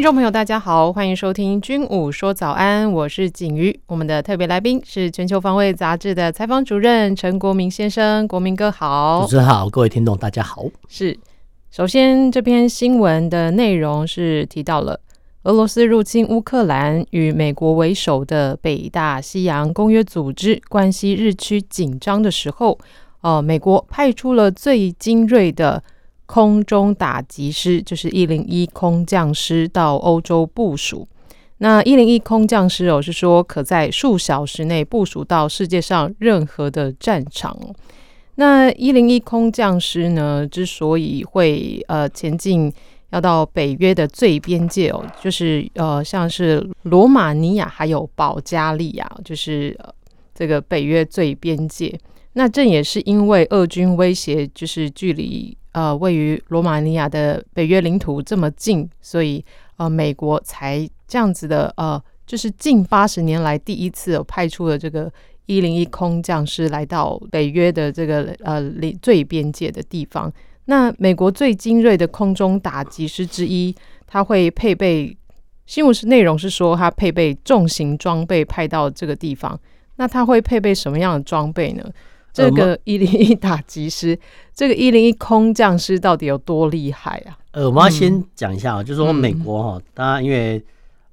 听众朋友，大家好，欢迎收听《军武说早安》，我是景瑜。我们的特别来宾是《全球防卫杂志》的采访主任陈国民先生，国民哥好。主持人好，各位听众大家好。是，首先这篇新闻的内容是提到了俄罗斯入侵乌克兰，与美国为首的北大西洋公约组织关系日趋紧张的时候，呃，美国派出了最精锐的。空中打击师就是一零一空降师到欧洲部署。那一零一空降师哦，是说可在数小时内部署到世界上任何的战场。那一零一空降师呢，之所以会呃前进，要到北约的最边界哦，就是呃像是罗马尼亚还有保加利亚，就是这个北约最边界。那这也是因为俄军威胁，就是距离。呃，位于罗马尼亚的北约领土这么近，所以呃，美国才这样子的呃，就是近八十年来第一次派出了这个一零一空降师来到北约的这个呃最边界的地方。那美国最精锐的空中打击师之一，他会配备新闻是内容是说他配备重型装备派到这个地方。那他会配备什么样的装备呢？这个一零一打击师，这个一零一空降师到底有多厉害啊？呃，我们要先讲一下啊，就是说美国哈，当然因为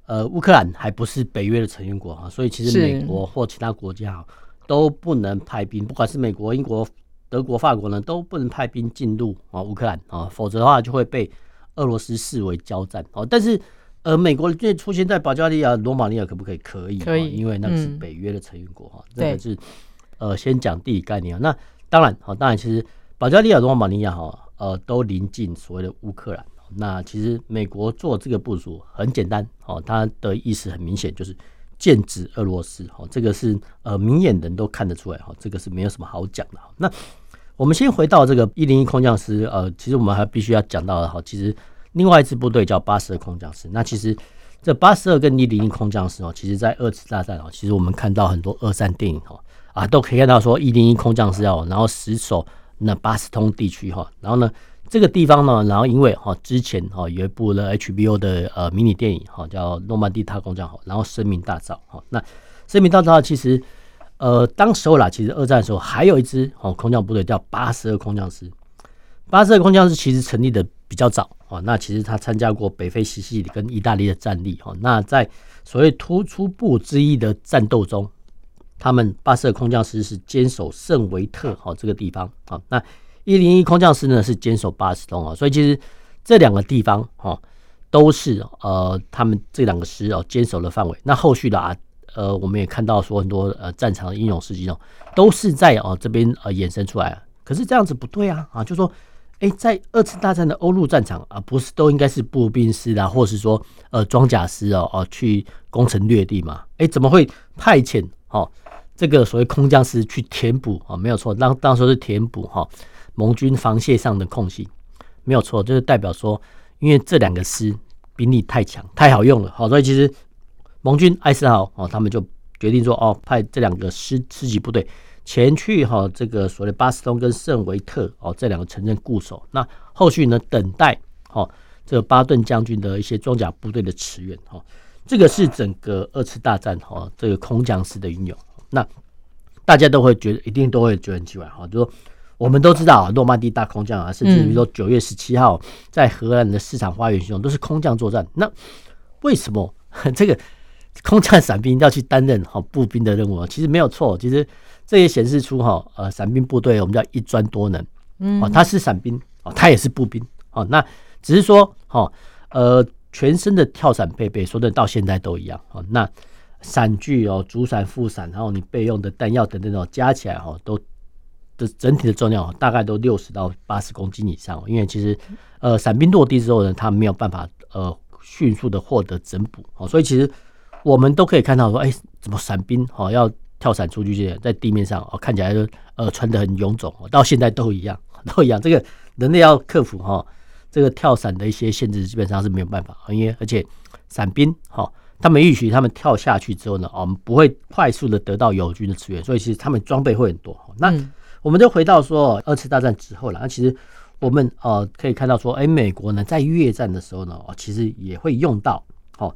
呃乌克兰还不是北约的成员国哈，所以其实美国或其他国家都不能派兵，不管是美国、英国、德国、法国呢，都不能派兵进入啊乌克兰啊，否则的话就会被俄罗斯视为交战哦。但是呃，美国最出现在保加利亚、罗马尼亚可不可以？可以，可以，因为那个是北约的成员国哈，这个是。呃，先讲地理概念啊。那当然，好，当然，其实保加利亚、罗马尼亚哈，呃，都临近所谓的乌克兰。那其实美国做这个部署很简单，哦，它的意思很明显，就是剑指俄罗斯。哦，这个是呃明眼人都看得出来。哈，这个是没有什么好讲的。那我们先回到这个一零一空降师。呃，其实我们还必须要讲到的哈，其实另外一支部队叫八十二空降师。那其实这八十二跟一零一空降师哦，其实在二次大战哦，其实我们看到很多二战电影哦。啊，都可以看到说一零一空降师哦，然后死守那巴斯通地区哈，然后呢这个地方呢，然后因为哈之前哈有一部呢 HBO 的呃迷你电影哈叫诺曼底大空降哈，然后声名大噪哈。那声名大噪其实呃当时候啦，其实二战的时候还有一支哦空降部队叫八十二空降师，八十二空降师其实成立的比较早啊，那其实他参加过北非西西里跟意大利的战役哈，那在所谓突出部之一的战斗中。他们八十二空降师是坚守圣维特哈这个地方啊，那一零一空降师呢是坚守巴斯通啊，所以其实这两个地方哈都是呃他们这两个师哦坚守的范围。那后续的啊呃我们也看到说很多呃战场的英勇事迹哦都是在哦这边呃衍生出来。可是这样子不对啊啊，就说哎在二次大战的欧陆战场啊不是都应该是步兵师啊，或是说呃装甲师哦哦去攻城略地嘛？哎怎么会派遣哦？这个所谓空降师去填补啊，没有错，当当时是填补哈盟军防线上的空隙，没有错，就是代表说，因为这两个师兵力太强，太好用了，好，所以其实盟军艾森豪哦，他们就决定说哦，派这两个师师级部队前去哈这个所谓巴斯通跟圣维特哦这两个城镇固守，那后续呢等待哦这个巴顿将军的一些装甲部队的驰援哈，这个是整个二次大战哈这个空降师的运用。那大家都会觉得，一定都会觉得很奇怪哈，就说我们都知道啊，诺曼底大空降啊，甚至于说九月十七号在荷兰的市场花园行动都是空降作战。那为什么 这个空降伞兵要去担任哈步兵的任务啊？其实没有错，其实这也显示出哈呃伞兵部队我们叫一专多能，嗯，他是伞兵哦，他也是步兵哦。那只是说哈呃全身的跳伞配备，说的到现在都一样哦。那伞具哦，主伞、副伞，然后你备用的弹药等等哦，加起来哈，都的整体的重量大概都六十到八十公斤以上。因为其实呃，伞兵落地之后呢，他没有办法呃迅速的获得整补哦，所以其实我们都可以看到说，哎，怎么伞兵哦要跳伞出去，在地面上哦，看起来就呃穿得很臃肿哦，到现在都一样，都一样。这个人类要克服哈，这个跳伞的一些限制，基本上是没有办法，因为而且伞兵哈，他们预期他们跳下去之后呢，我们不会快速的得到友军的支援，所以其实他们装备会很多。那我们就回到说二次大战之后了，那其实我们呃可以看到说，哎，美国呢在越战的时候呢，哦，其实也会用到哦。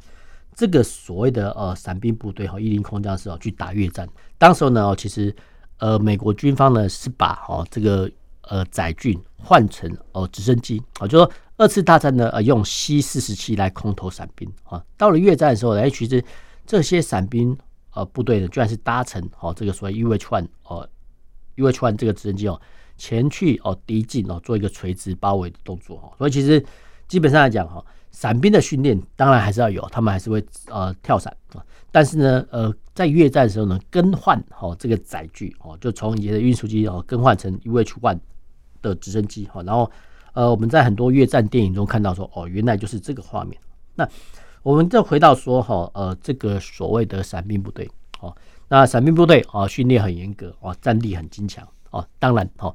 这个所谓的呃伞兵部队和一零空降师哦去打越战，当时候呢其实呃美国军方呢是把哦这个呃载具换成哦直升机啊，就说二次大战呢呃用 C 四十七来空投伞兵啊，到了越战的时候呢，其实这些伞兵呃部队呢居然是搭乘哦这个所谓 UH-1 哦 UH-1 这个直升机哦前去哦敌境哦做一个垂直包围的动作哦，所以其实基本上来讲哈。伞兵的训练当然还是要有，他们还是会呃跳伞啊。但是呢，呃，在越战的时候呢，更换哦这个载具哦，就从以前的运输机哦更换成 UH-1 的直升机哈。然后呃，我们在很多越战电影中看到说哦，原来就是这个画面。那我们再回到说哈呃这个所谓的伞兵部队哦，那伞兵部队啊训练很严格哦，战力很精强哦。当然哦，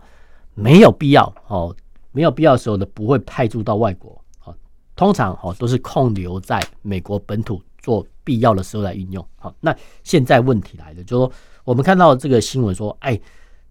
没有必要哦，没有必要的时候呢，不会派驻到外国啊。通常哈都是控留在美国本土做必要的时候来运用。好，那现在问题来了，就是说我们看到这个新闻说，哎，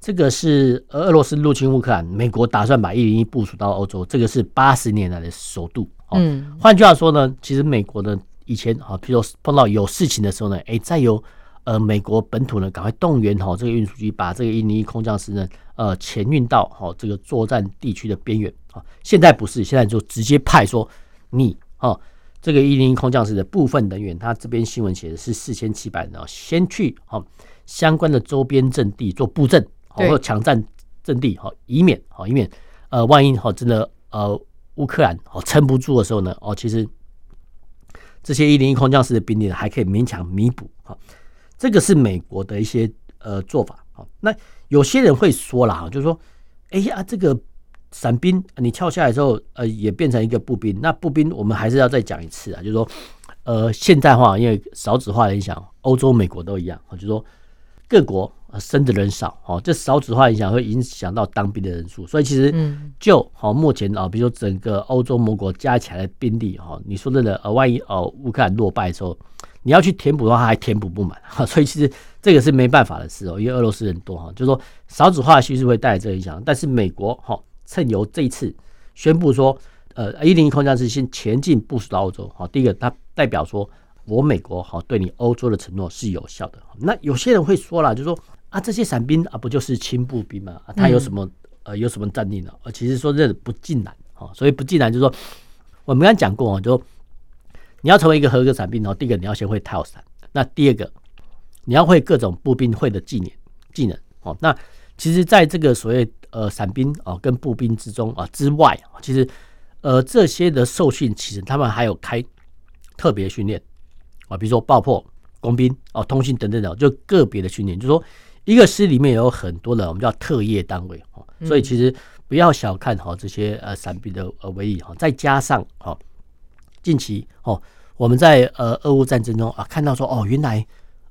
这个是俄罗斯入侵乌克兰，美国打算把一零一部署到欧洲，这个是八十年来的首度。嗯，换句话说呢，其实美国呢以前啊，比如说碰到有事情的时候呢，哎，再由呃美国本土呢赶快动员哈这个运输机，把这个一零一空降师呢呃前运到哈这个作战地区的边缘。啊，现在不是，现在就直接派说。你哦，这个一零一空降师的部分人员，他这边新闻写的是四千七百人哦，先去哦相关的周边阵地做布阵，或抢占阵地，好，以免好以免呃万一好真的呃乌克兰哦撑不住的时候呢，哦其实这些一零一空降师的兵力呢还可以勉强弥补，好，这个是美国的一些呃做法，好，那有些人会说了哈，就是说，哎呀这个。伞兵，你跳下来之后，呃，也变成一个步兵。那步兵，我们还是要再讲一次啊，就是说，呃，现代化，因为少子化的影响，欧洲、美国都一样啊，就是说，各国生的人少，哦，这少子化影响会影响到当兵的人数。所以其实，就好目前啊，比如说整个欧洲盟国加起来的兵力，哈，你说真的，呃，万一哦乌克兰落败的时候，你要去填补的话，还填补不满，哈，所以其实这个是没办法的事哦，因为俄罗斯人多哈，就是说少子化趋势会带来这个影响，但是美国哈。趁由这一次宣布说，呃，一零一空降师先前进部署到欧洲，好，第一个，它代表说我美国好对你欧洲的承诺是有效的。那有些人会说了，就说啊，这些伞兵啊，不就是轻步兵吗？啊，他有什么呃有什么战力呢？呃，其实说这不尽然，啊，所以不尽然就是说，我们刚才讲过啊，就你要成为一个合格伞兵，然后第一个你要先会跳伞，那第二个你要会各种步兵会的技能技能，哦，那其实在这个所谓。呃，伞兵哦，跟步兵之中啊之外，其实呃这些的受训，其实他们还有开特别训练啊，比如说爆破、工兵哦、通信等等的，就个别的训练。就是说，一个师里面有很多的我们叫特业单位，所以其实不要小看哈这些呃伞兵的呃威力哈。再加上哈，近期哦我们在呃俄乌战争中啊看到说哦原来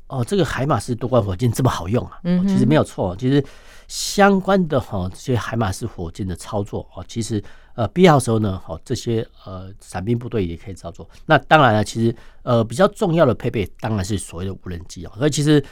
哦这个海马斯多管火箭这么好用啊，其实没有错，其实。相关的哈这些海马斯火箭的操作啊，其实呃必要的时候呢，好这些呃伞兵部队也可以操作。那当然了，其实呃比较重要的配备当然是所谓的无人机啊。所以其实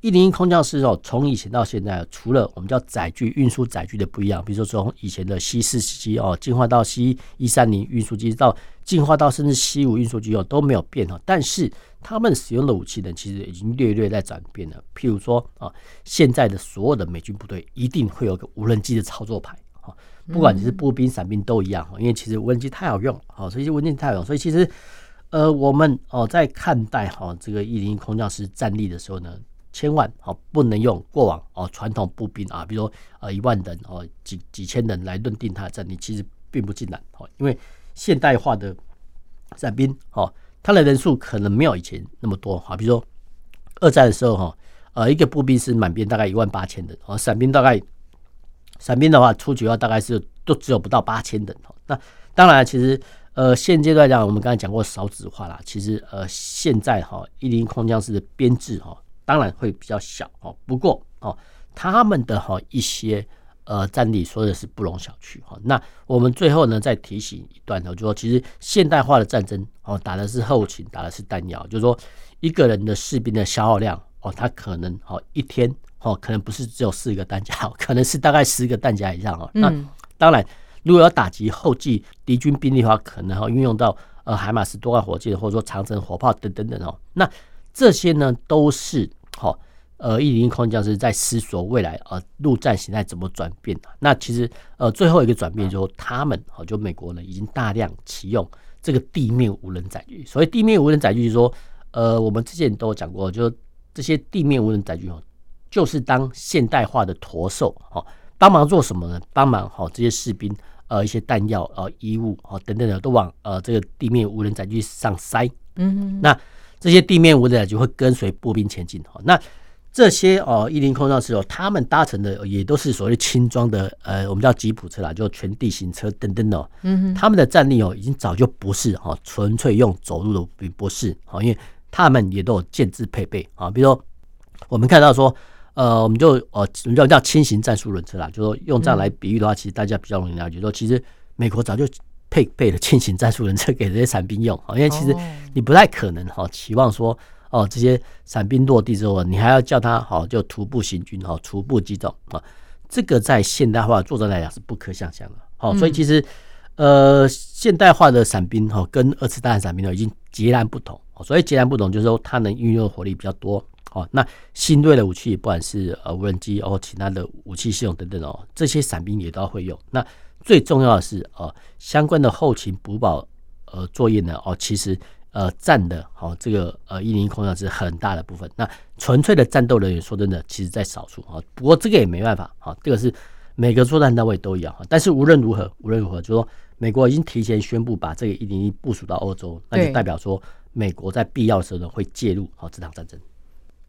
一零一空降师哦，从以前到现在，除了我们叫载具运输载具的不一样，比如说从以前的 C 四七哦进化到 C 一三零运输机，到进化到甚至 C 五运输机哦都没有变哈，但是。他们使用的武器呢，其实已经略略在转变了。譬如说啊，现在的所有的美军部队一定会有个无人机的操作牌啊，不管你是步兵、伞兵都一样。因为其实无人机太好用啊，所以无人机太好用。所以其实呃，我们哦在看待哈这个一零一空降师战力的时候呢，千万哦不能用过往哦传统步兵啊，比如说呃一万人哦几几千人来论定他的战力，其实并不尽然哦，因为现代化的伞兵哦。他的人数可能没有以前那么多哈，比如说二战的时候哈，呃，一个步兵是满编大概一万八千人，哦，伞兵大概伞兵的话初级的话大概是都只有不到八千人哦。那当然，其实呃现阶段讲，我们刚才讲过少子化啦，其实呃现在哈一零空降师的编制哈，当然会比较小哦。不过哦，他们的哈一些呃战力说的是不容小觑哈。那我们最后呢再提醒一段呢，就说其实现代化的战争哦，打的是后勤，打的是弹药，就是说一个人的士兵的消耗量哦，他可能哦一天哦可能不是只有四个弹夹，可能是大概十个弹夹以上哦。那当然，如果要打击后继敌军兵力的话，可能要运用到呃海马斯多管火箭或者说长城火炮等等等哦。那这些呢都是好呃一零一空降师在思索未来呃陆战形态怎么转变。那其实呃最后一个转变就是他们好就美国呢已经大量启用这个地面无人载具。所以地面无人载具就是说呃我们之前都有讲过，就这些地面无人载具哦，就是当现代化的驼兽哦。帮忙做什么呢？帮忙好这些士兵，呃，一些弹药、呃，衣物，哦，等等的，都往呃这个地面无人载具上塞。嗯。那这些地面无人载具会跟随步兵前进。哈，那这些哦，一零空降师哦，他们搭乘的也都是所谓轻装的，呃，我们叫吉普车啦，就全地形车等等哦。嗯哼。他们的战力哦，已经早就不是哈纯粹用走路的，并不是。哈，因为他们也都有建制配备啊，比如说我们看到说。呃，我们就呃，我们叫叫轻型战术轮车啦？就说用这样来比喻的话，其实大家比较容易了解。说其实美国早就配备了轻型战术轮车给这些伞兵用啊，因为其实你不太可能哈期望说哦这些伞兵落地之后，你还要叫他好就徒步行军哈，徒步机动啊，这个在现代化作战来讲是不可想象的。好，所以其实呃现代化的伞兵哈跟二次大战伞兵呢已经截然不同。所以截然不同就是说它能运用的火力比较多。哦，那新锐的武器，不管是呃无人机哦，其他的武器系统等等哦，这些伞兵也都要会用。那最重要的是呃，相关的后勤补保呃作业呢哦，其实呃占的哦这个呃一零一空降是很大的部分。那纯粹的战斗人员说真的，其实在少数啊。不过这个也没办法啊，这个是每个作战单位都一样。但是无论如何，无论如何，就说美国已经提前宣布把这个一零一部署到欧洲，那就代表说美国在必要的时候呢会介入好这场战争。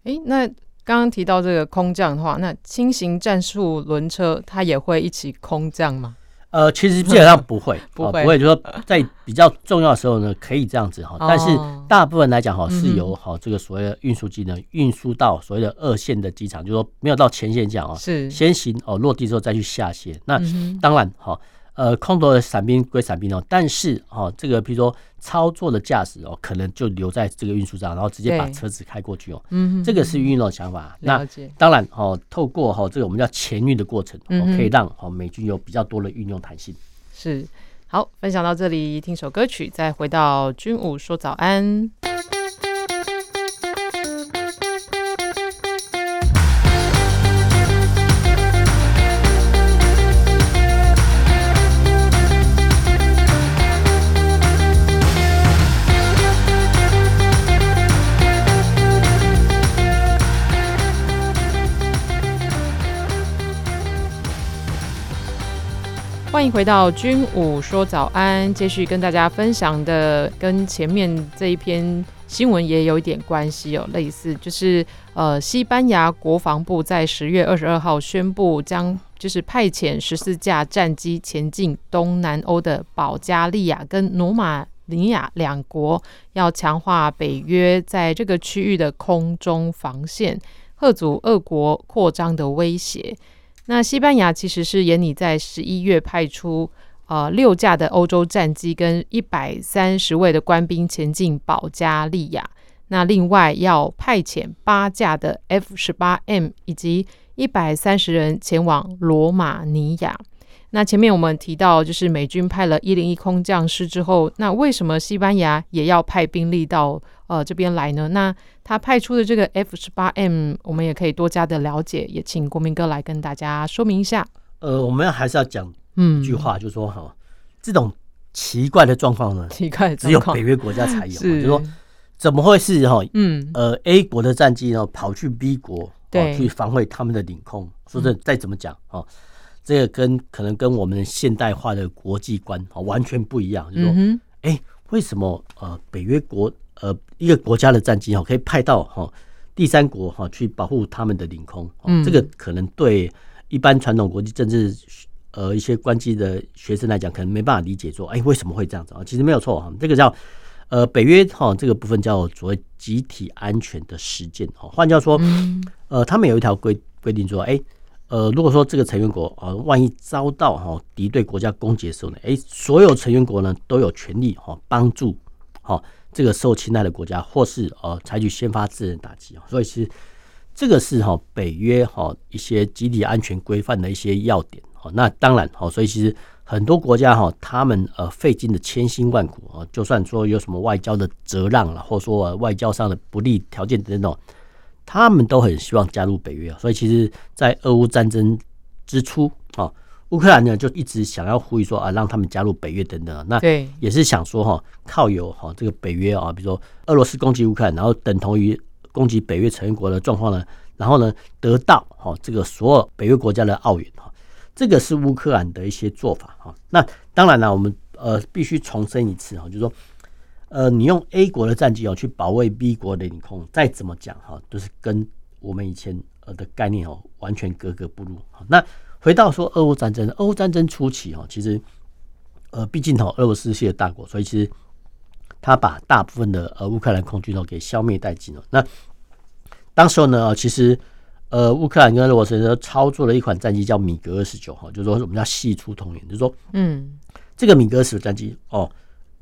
哎，那刚刚提到这个空降的话，那轻型战术轮车它也会一起空降吗？呃，其实 基本上不会，不会，不会，就是说在比较重要的时候呢，可以这样子哈。但是大部分来讲哈，是由哈这个所谓的运输机呢运输到所谓的二线的机场，就是说没有到前线讲啊，是先行哦落地之后再去下线。那当然哈。呃，空投的伞兵归伞兵哦，但是哦，这个比如说操作的驾驶哦，可能就留在这个运输上，然后直接把车子开过去哦。嗯，这个是运用的想法。那当然哦，透过哈这个我们叫前运的过程，哦，可以让哦美军有比较多的运用弹性。是，好，分享到这里，听首歌曲，再回到军武说早安。欢迎回到军武说早安，继续跟大家分享的跟前面这一篇新闻也有一点关系哦，类似就是呃，西班牙国防部在十月二十二号宣布，将就是派遣十四架战机前进东南欧的保加利亚跟罗马尼亚两国，要强化北约在这个区域的空中防线，吓阻俄国扩张的威胁。那西班牙其实是研拟在十一月派出呃六架的欧洲战机跟一百三十位的官兵前进保加利亚，那另外要派遣八架的 F 十八 M 以及一百三十人前往罗马尼亚。那前面我们提到，就是美军派了一零一空降师之后，那为什么西班牙也要派兵力到呃这边来呢？那他派出的这个 F 十八 M，我们也可以多加的了解，也请国民哥来跟大家说明一下。呃，我们还是要讲一句话，就是说哈、嗯，这种奇怪的状况呢，奇怪只有北约国家才有，就是说怎么会是哈？嗯，呃，A 国的战机呢跑去 B 国，对，去防卫他们的领空，说这再怎么讲哈？这个跟可能跟我们现代化的国际观啊完全不一样，就是说，哎、欸，为什么呃北约国呃一个国家的战机哈可以派到哈第三国哈去保护他们的领空？嗯，这个可能对一般传统国际政治呃一些关系的学生来讲，可能没办法理解说，哎，为什么会这样子啊？其实没有错哈，这个叫呃，北约哈这个部分叫所谓集体安全的实践哈，换句话说，呃，他们有一条规规定说，哎、欸，呃，如果说这个成员国啊，万一遭到哈敌对国家攻击的时候呢，哎、欸，所有成员国呢都有权利哈帮助哈这个受侵害的国家，或是呃采取先发制人打击啊，所以其实这个是哈北约哈一些集体安全规范的一些要点哈，那当然哈，所以其实。很多国家哈，他们呃费尽了千辛万苦啊，就算说有什么外交的折让了，或者说外交上的不利条件等等，他们都很希望加入北约。所以其实，在俄乌战争之初啊，乌克兰呢就一直想要呼吁说啊，让他们加入北约等等。那也是想说哈，靠有哈这个北约啊，比如说俄罗斯攻击乌克兰，然后等同于攻击北约成员国的状况呢，然后呢得到哈这个所有北约国家的奥援哈。这个是乌克兰的一些做法哈，那当然了，我们呃必须重申一次哈，就是说，呃，你用 A 国的战机哦去保卫 B 国的领空，再怎么讲哈，都是跟我们以前呃的概念哦完全格格不入。那回到说俄乌战争，俄乌战争初期哈，其实呃毕竟哈俄罗斯是个大国，所以其实他把大部分的呃乌克兰空军哦给消灭殆尽了。那当时候呢，其实。呃，乌克兰跟俄罗斯都操作了一款战机，叫米格二十九哈，就是说我们叫系出同源，就是说，嗯，这个米格二十九战机哦，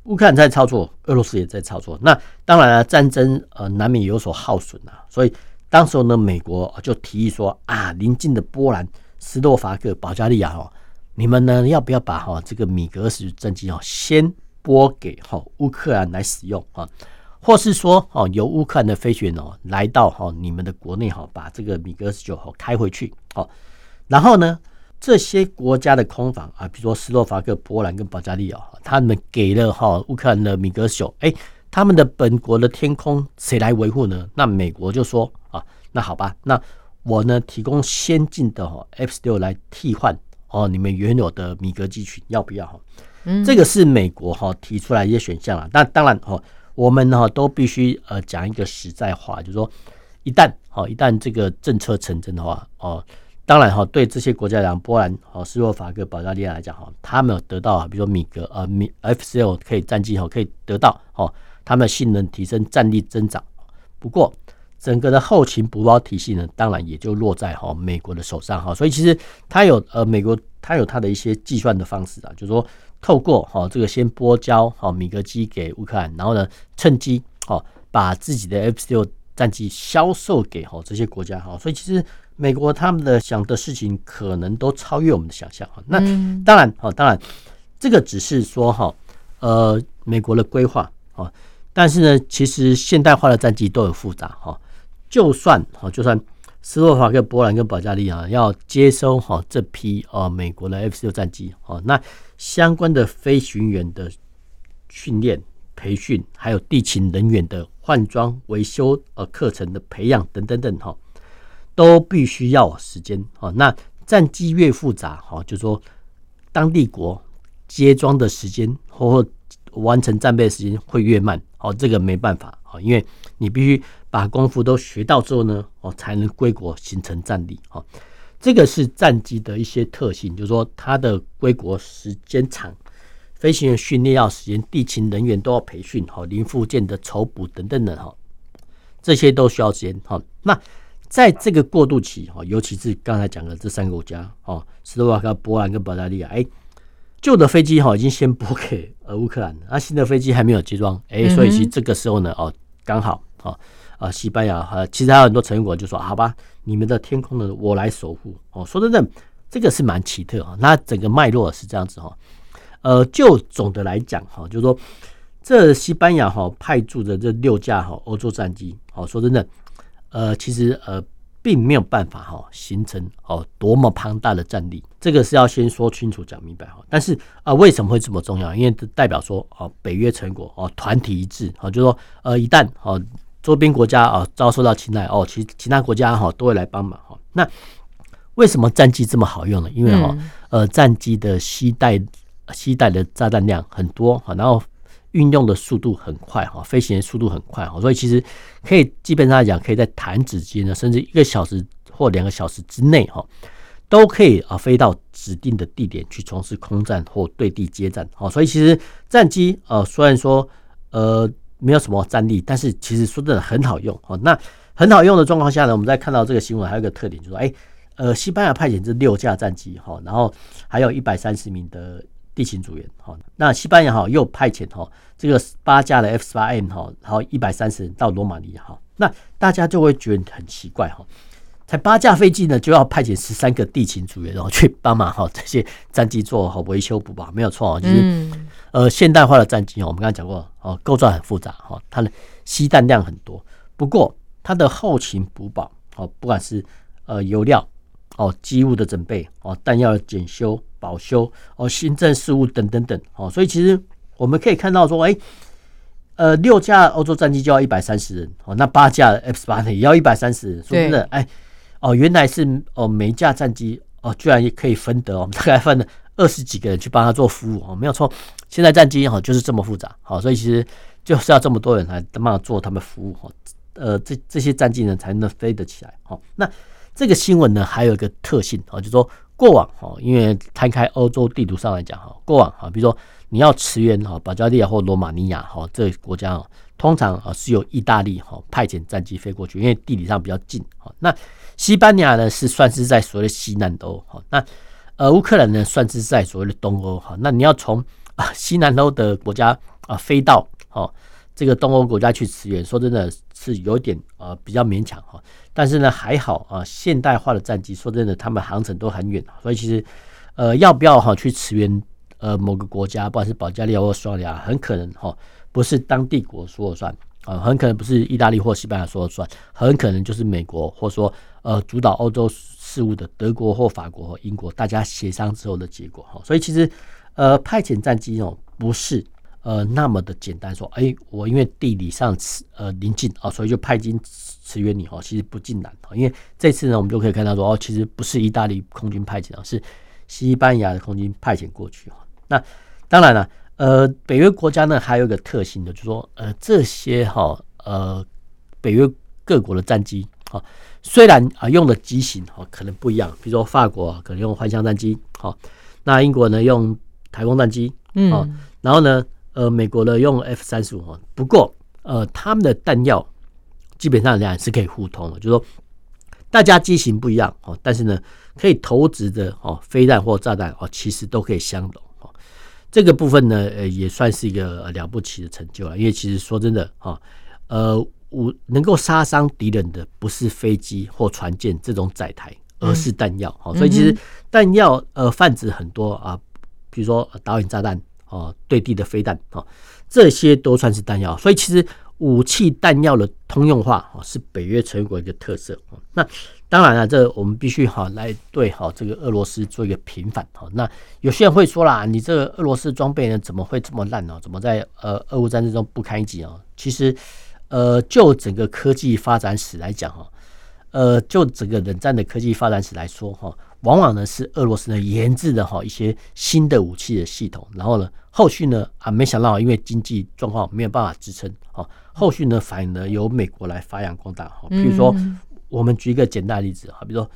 乌克兰在操作，俄罗斯也在操作。那当然了，战争呃难免有所耗损啊，所以当时候呢，美国就提议说啊，邻近的波兰、斯洛伐克、保加利亚哦，你们呢要不要把哈这个米格二十战机哦先拨给哈乌克兰来使用啊？或是说哦，由乌克兰的飞行员哦来到哈你们的国内哈，把这个米格十九号开回去哦。然后呢，这些国家的空防啊，比如说斯洛伐克、波兰跟保加利亚，他们给了哈乌克兰的米格十九，哎，他们的本国的天空谁来维护呢？那美国就说啊，那好吧，那我呢提供先进的哈 F 十六来替换哦你们原有的米格机群，要不要哈？嗯，这个是美国哈提出来一些选项啊。那当然哈。我们呢都必须呃讲一个实在话，就是说，一旦哈一旦这个政策成真的话，哦，当然哈，对这些国家来讲，波兰、哦斯洛伐克、保加利亚来讲哈，他们有得到比如说米格呃米 F 十六可以战机哈可以得到哦，他们性能提升、战力增长。不过整个的后勤补保体系呢，当然也就落在哈美国的手上哈。所以其实它有呃美国它有它的一些计算的方式啊，就是说。透过哈这个先拨交哈米格机给乌克兰，然后呢趁机哈把自己的 F 十六战机销售给哈这些国家哈，所以其实美国他们的想的事情可能都超越我们的想象哈。那当然哈，当然这个只是说哈呃美国的规划啊，但是呢，其实现代化的战机都很复杂哈，就算哈就算。斯洛伐克、波兰跟保加利亚要接收哈这批啊美国的 F 十六战机哦，那相关的飞行员的训练、培训，还有地勤人员的换装、维修呃课程的培养等等等哈，都必须要时间哦。那战机越复杂哈，就说当地国接装的时间或完成战备时间会越慢哦，这个没办法啊，因为你必须。把功夫都学到之后呢，哦，才能归国形成战力。哈，这个是战机的一些特性，就是说它的归国时间长，飞行员训练要时间，地勤人员都要培训，哈，零附件的筹补等等的，哈，这些都需要时间。哈，那在这个过渡期，哈，尤其是刚才讲的这三个国家，哦，斯洛伐克、波兰跟保加利亚，哎，旧的飞机哈已经先拨给呃乌克兰，那新的飞机还没有接装，哎，所以其实这个时候呢，哦，刚好，哦。啊，西班牙和其实还有很多成员国就说：“好吧，你们的天空呢，我来守护。”哦，说真的，这个是蛮奇特啊。那整个脉络是这样子哈。呃，就总的来讲哈，就是说这西班牙哈派驻的这六架哈欧洲战机，哦，说真的，呃，其实呃并没有办法哈形成哦多么庞大的战力。这个是要先说清楚讲明白哈。但是啊，为什么会这么重要？因为代表说哦，北约成果哦团体一致啊，就是说呃一旦哦。周边国家啊遭受到侵害哦，其其他国家哈都会来帮忙哈。那为什么战机这么好用呢？因为哈呃战机的携带携带的炸弹量很多哈，然后运用的速度很快哈，飞行的速度很快哈，所以其实可以基本上来讲，可以在弹指间呢，甚至一个小时或两个小时之内哈，都可以啊飞到指定的地点去从事空战或对地接战。好，所以其实战机呃虽然说呃。没有什么战力，但是其实说真的很好用哦。那很好用的状况下呢，我们再看到这个新闻还有一个特点，就是说，哎，呃，西班牙派遣这六架战机哈，然后还有一百三十名的地勤组员哈。那西班牙哈又派遣哈这个八架的 F 十八 M 哈，然后一百三十人到罗马尼亚哈。那大家就会觉得很奇怪哈。才八架飞机呢，就要派遣十三个地勤组员，然后去帮忙哈这些战机做好维修补吧，没有错啊。就是呃现代化的战机哦，我们刚才讲过哦，构造很复杂哈，它的吸弹量很多。不过它的后勤补保哦，不管是呃油料哦、机务的准备哦、弹药的检修、保修哦、行政事务等等等哦，所以其实我们可以看到说，哎，呃，六架欧洲战机就要一百三十人哦，那八架 F 十八呢也要一百三十人，说真的，哎。哦，原来是哦，每一架战机哦，居然也可以分得哦，我们大概分了二十几个人去帮他做服务哦，没有错。现在战机哈就是这么复杂，好，所以其实就是要这么多人来帮他做他们服务哈，呃，这这些战机呢才能飞得起来。好，那这个新闻呢还有一个特性啊，就是说过往哈，因为摊开欧洲地图上来讲哈，过往哈，比如说你要驰援哈保加利亚或罗马尼亚哈这个国家哦，通常啊是由意大利哈派遣战机飞过去，因为地理上比较近。好，那西班牙呢是算是在所谓的西南欧，好，那呃乌克兰呢算是在所谓的东欧，哈，那你要从啊西南欧的国家啊飞到哦这个东欧国家去驰援，说真的是有点呃比较勉强哈，但是呢还好啊，现代化的战机说真的他们航程都很远，所以其实呃要不要哈去驰援呃某个国家，不管是保加利亚或匈牙利，很可能哈不是当地国说了算啊，很可能不是意大利或西班牙说了算，很可能就是美国或说。呃，主导欧洲事务的德国或法国或英国，大家协商之后的结果哈，所以其实呃派遣战机哦不是呃那么的简单说，哎我因为地理上呃临近啊，所以就派军驰援你哈，其实不尽然，因为这次呢我们就可以看到说哦，其实不是意大利空军派遣啊，是西班牙的空军派遣过去哈。那当然了，呃北约国家呢还有一个特性的，就是说呃这些哈呃北约各国的战机啊。虽然啊用的机型哦可能不一样，比如说法国可能用幻象战机，好，那英国呢用台风战机，嗯，然后呢呃美国呢用 F 三十五，不过呃他们的弹药基本上来讲是可以互通的，就是说大家机型不一样哦，但是呢可以投掷的哦飞弹或炸弹哦其实都可以相容哦，这个部分呢呃也算是一个了不起的成就了，因为其实说真的哈呃。我能够杀伤敌人的不是飞机或船舰这种载台，而是弹药。好，所以其实弹药呃泛指很多啊，比如说导引炸弹哦，对地的飞弹哦，这些都算是弹药。所以其实武器弹药的通用化哦，是北约成员国一个特色。那当然了，这我们必须哈来对好这个俄罗斯做一个平反。好，那有些人会说啦，你这个俄罗斯装备呢怎么会这么烂呢？怎么在呃俄乌战争中不堪一击啊？其实。呃，就整个科技发展史来讲哈，呃，就整个冷战的科技发展史来说哈，往往呢是俄罗斯呢研制的哈一些新的武器的系统，然后呢后续呢啊没想到因为经济状况没有办法支撑，哈，后续呢反而呢由美国来发扬光大哈，比如说我们举一个简单的例子哈，比如说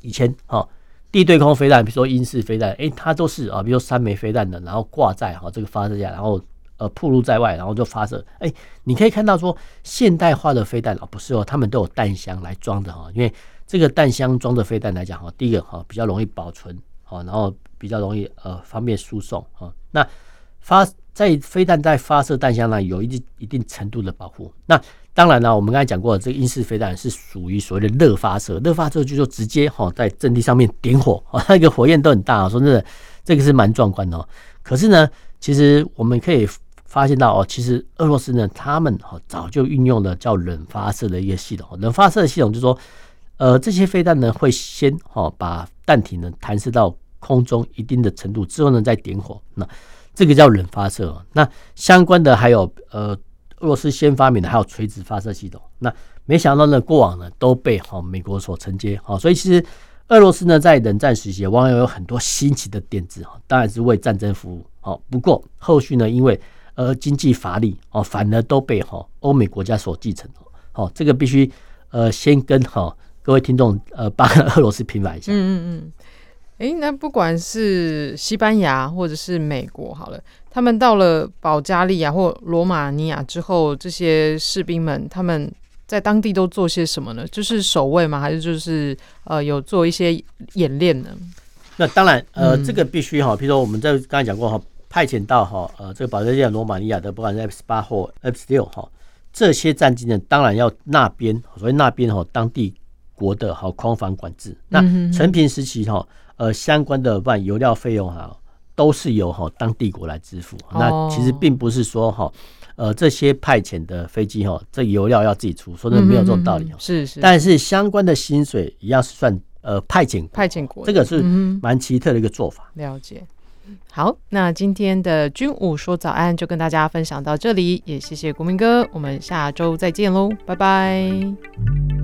以前哈地对空飞弹，比如说英式飞弹，诶，它都是啊，比如说三枚飞弹的，然后挂在哈这个发射架，然后。呃，暴露在外，然后就发射。哎、你可以看到说，现代化的飞弹哦，不是哦，他们都有弹箱来装的哈。因为这个弹箱装的飞弹来讲哈，第一个哈比较容易保存，好，然后比较容易呃方便输送啊。那发在飞弹在发射弹箱呢，有一定一定程度的保护。那当然呢，我们刚才讲过，这个英式飞弹是属于所谓的热发射，热发射就说直接哈在阵地上面点火啊，那个火焰都很大。说真的，这个是蛮壮观的哦。可是呢，其实我们可以。发现到哦，其实俄罗斯呢，他们哈早就运用了叫冷发射的一个系统。冷发射的系统就是说，呃，这些飞弹呢会先哈把弹体呢弹射到空中一定的程度之后呢再点火，那这个叫冷发射。那相关的还有呃，俄罗斯先发明的还有垂直发射系统。那没想到呢，过往呢都被哈美国所承接哈，所以其实俄罗斯呢在冷战时期往往有很多新奇的点子哈，当然是为战争服务。好，不过后续呢因为而经济乏力哦，反而都被哈欧美国家所继承哦。这个必须呃先跟哈各位听众呃帮俄罗斯平反一下。嗯嗯嗯。哎，那不管是西班牙或者是美国，好了，他们到了保加利亚或罗马尼亚之后，这些士兵们他们在当地都做些什么呢？就是守卫吗？还是就是呃有做一些演练呢？那当然，呃，嗯、这个必须哈，比如说我们在刚才讲过哈，派遣到哈，呃，这个保加利亚、罗马尼亚的，不管是 F 十八或 F 十六哈，这些战机呢，当然要那边，所以那边哈，当地国的哈空防管制。那成平时期哈，呃，相关的办油料费用哈，都是由哈当地国来支付。那其实并不是说哈，呃，这些派遣的飞机哈，这油料要自己出，说的没有这种道理。是是，但是相关的薪水一样是算。呃，派遣派遣国，这个是蛮奇特的一个做法。了解。好，那今天的军武说早安就跟大家分享到这里，也谢谢国民哥，我们下周再见喽，拜拜。